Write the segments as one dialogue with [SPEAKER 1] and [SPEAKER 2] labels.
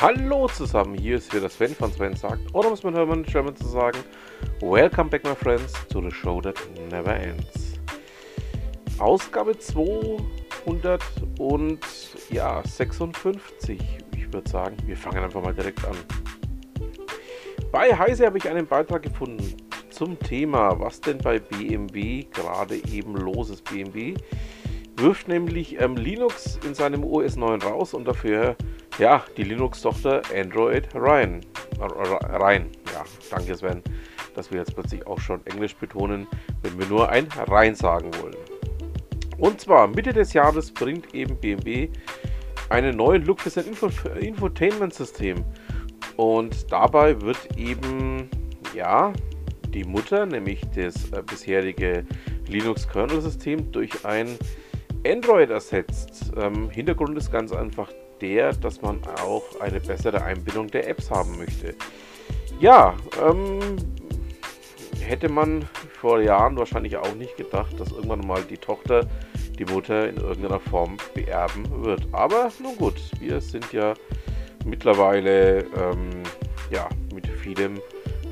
[SPEAKER 1] Hallo zusammen, hier ist wieder Sven von Sven sagt, oder muss man hören, German zu sagen, Welcome back my friends to the show that never ends. Ausgabe 200 und ja, 56, ich würde sagen, wir fangen einfach mal direkt an. Bei Heise habe ich einen Beitrag gefunden zum Thema, was denn bei BMW gerade eben los ist. BMW wirft nämlich ähm, Linux in seinem OS 9 raus und dafür ja, die Linux-Tochter Android rein. rein. Ja, danke Sven, dass wir jetzt plötzlich auch schon Englisch betonen, wenn wir nur ein rein sagen wollen. Und zwar Mitte des Jahres bringt eben BMW einen neuen Look für sein Info Infotainment-System. Und dabei wird eben, ja, die Mutter, nämlich das äh, bisherige Linux-Kernel-System, durch ein Android ersetzt. Ähm, Hintergrund ist ganz einfach der, dass man auch eine bessere Einbindung der Apps haben möchte. Ja, ähm, hätte man vor Jahren wahrscheinlich auch nicht gedacht, dass irgendwann mal die Tochter die Mutter in irgendeiner Form beerben wird. Aber nun gut, wir sind ja mittlerweile ähm, ja, mit vielem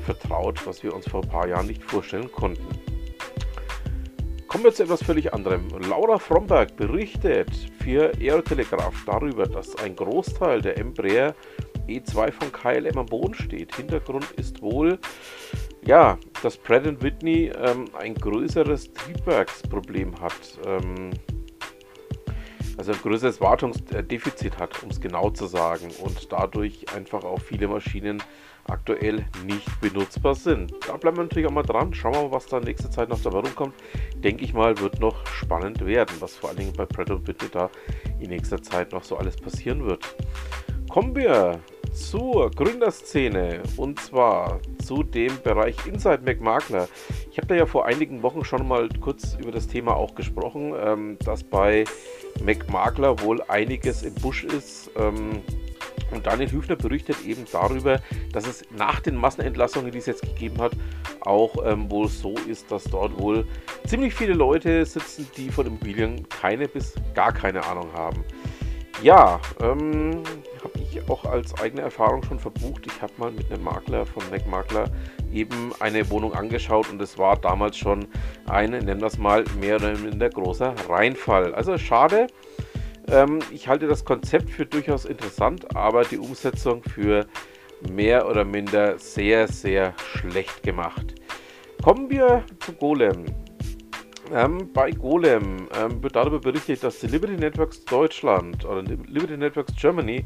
[SPEAKER 1] vertraut, was wir uns vor ein paar Jahren nicht vorstellen konnten. Kommen wir zu etwas völlig anderem. Laura Fromberg berichtet für Aerotelegraph darüber, dass ein Großteil der Embraer E2 von KLM am Boden steht. Hintergrund ist wohl, ja, dass Pratt Whitney ähm, ein größeres Triebwerksproblem hat. Ähm, also ein größeres Wartungsdefizit hat, um es genau zu sagen, und dadurch einfach auch viele Maschinen aktuell nicht benutzbar sind. Da bleiben wir natürlich auch mal dran. Schauen wir mal, was da in nächster Zeit noch dabei rumkommt. Denke ich mal, wird noch spannend werden, was vor allen Dingen bei Pratt Whitney da in nächster Zeit noch so alles passieren wird. Kommen wir zur Gründerszene und zwar zu dem Bereich Inside McMakler. Ich habe da ja vor einigen Wochen schon mal kurz über das Thema auch gesprochen, ähm, dass bei McMakler wohl einiges im Busch ist. Ähm, und Daniel Hüfner berichtet eben darüber, dass es nach den Massenentlassungen, die es jetzt gegeben hat, auch ähm, wohl so ist, dass dort wohl ziemlich viele Leute sitzen, die von Immobilien keine bis gar keine Ahnung haben. Ja, ähm, auch als eigene Erfahrung schon verbucht. Ich habe mal mit einem Makler von MacMakler eben eine Wohnung angeschaut und es war damals schon ein, nennen wir es mal, mehr oder minder großer Reinfall. Also schade, ähm, ich halte das Konzept für durchaus interessant, aber die Umsetzung für mehr oder minder sehr, sehr schlecht gemacht. Kommen wir zu Golem. Ähm, bei Golem ähm, wird darüber berichtet, dass die Liberty Networks Deutschland oder Liberty Networks Germany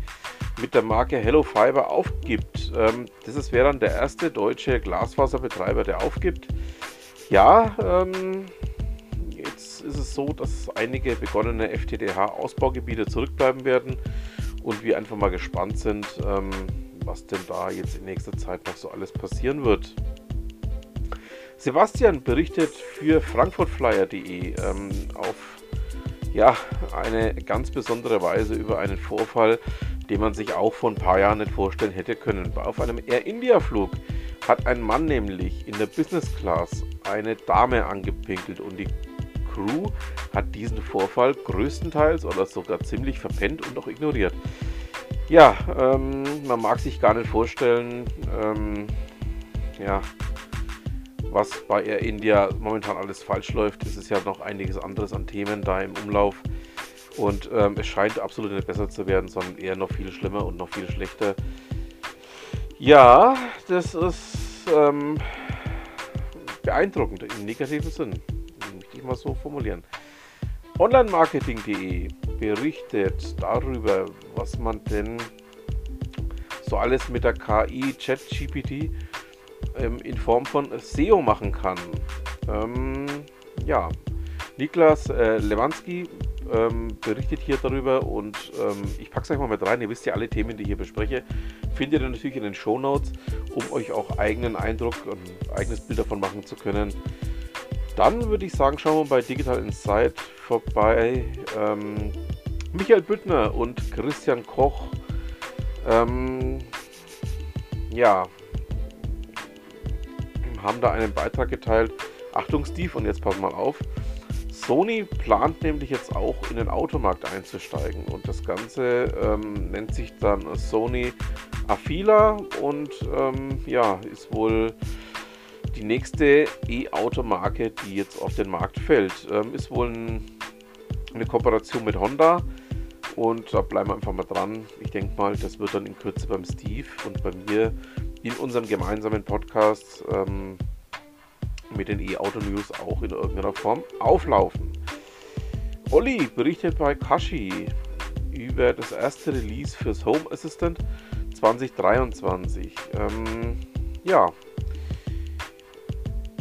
[SPEAKER 1] mit der Marke Hello Fiber aufgibt. Ähm, das wäre dann der erste deutsche Glasfaserbetreiber, der aufgibt. Ja, ähm, ist es so, dass einige begonnene FTTH-Ausbaugebiete zurückbleiben werden und wir einfach mal gespannt sind, ähm, was denn da jetzt in nächster Zeit noch so alles passieren wird. Sebastian berichtet für frankfurtflyer.de ähm, auf ja, eine ganz besondere Weise über einen Vorfall, den man sich auch vor ein paar Jahren nicht vorstellen hätte können. Auf einem Air India Flug hat ein Mann nämlich in der Business Class eine Dame angepinkelt und die Crew hat diesen Vorfall größtenteils oder sogar ziemlich verpennt und auch ignoriert. Ja, ähm, man mag sich gar nicht vorstellen, ähm, ja, was bei Air India momentan alles falsch läuft. Es ist ja noch einiges anderes an Themen da im Umlauf. Und ähm, es scheint absolut nicht besser zu werden, sondern eher noch viel schlimmer und noch viel schlechter. Ja, das ist ähm, beeindruckend im negativen Sinn ich mal so formulieren. Online-Marketing.de berichtet darüber, was man denn so alles mit der KI ChatGPT ähm, in Form von SEO machen kann. Ähm, ja, Niklas äh, Lewanski ähm, berichtet hier darüber und ähm, ich packe es euch mal mit rein. Ihr wisst ja alle Themen, die ich hier bespreche, findet ihr natürlich in den Show Notes, um euch auch eigenen Eindruck und eigenes Bild davon machen zu können, dann würde ich sagen, schauen wir bei Digital Insight vorbei. Ähm, Michael Büttner und Christian Koch. Ähm, ja, haben da einen Beitrag geteilt. Achtung, Steve, und jetzt pass mal auf. Sony plant nämlich jetzt auch in den Automarkt einzusteigen und das Ganze ähm, nennt sich dann Sony Afila und ähm, ja, ist wohl die nächste E-Auto-Marke, die jetzt auf den Markt fällt. Ähm, ist wohl ein, eine Kooperation mit Honda und da bleiben wir einfach mal dran. Ich denke mal, das wird dann in Kürze beim Steve und bei mir in unserem gemeinsamen Podcast ähm, mit den E-Auto-News auch in irgendeiner Form auflaufen. Olli berichtet bei Kashi über das erste Release fürs Home Assistant 2023. Ähm, ja,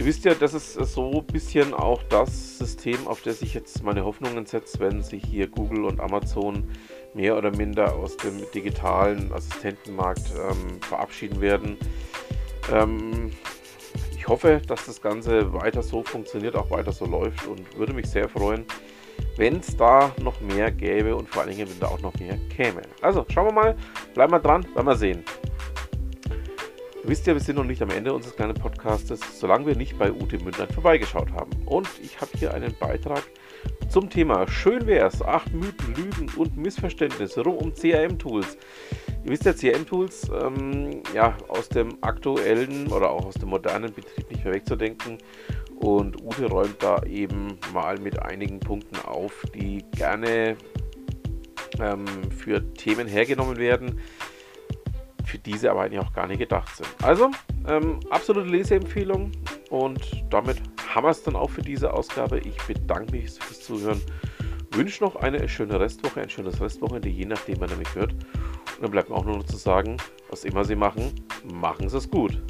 [SPEAKER 1] Ihr wisst ja, das ist so ein bisschen auch das System, auf das ich jetzt meine Hoffnungen setze, wenn sich hier Google und Amazon mehr oder minder aus dem digitalen Assistentenmarkt ähm, verabschieden werden. Ähm, hoffe, dass das Ganze weiter so funktioniert, auch weiter so läuft und würde mich sehr freuen, wenn es da noch mehr gäbe und vor allen Dingen, wenn da auch noch mehr käme. Also schauen wir mal, bleiben wir dran, werden wir sehen. Ihr wisst ja, wir sind noch nicht am Ende unseres kleinen Podcastes, solange wir nicht bei Ute Mündlein vorbeigeschaut haben. Und ich habe hier einen Beitrag zum Thema Schön wär's, acht Mythen, Lügen und Missverständnisse rund um CRM-Tools. Ihr wisst ja, CRM-Tools ähm, ja, aus dem aktuellen oder auch aus dem modernen Betrieb nicht mehr wegzudenken. Und Ute räumt da eben mal mit einigen Punkten auf, die gerne ähm, für Themen hergenommen werden, für diese aber eigentlich auch gar nicht gedacht sind. Also, ähm, absolute Leseempfehlung und damit haben wir es dann auch für diese Ausgabe. Ich bedanke mich fürs Zuhören, wünsche noch eine schöne Restwoche, ein schönes Restwochenende, je nachdem, wann ihr mich hört. Dann bleibt mir auch nur noch zu sagen, was immer Sie machen, machen Sie es gut.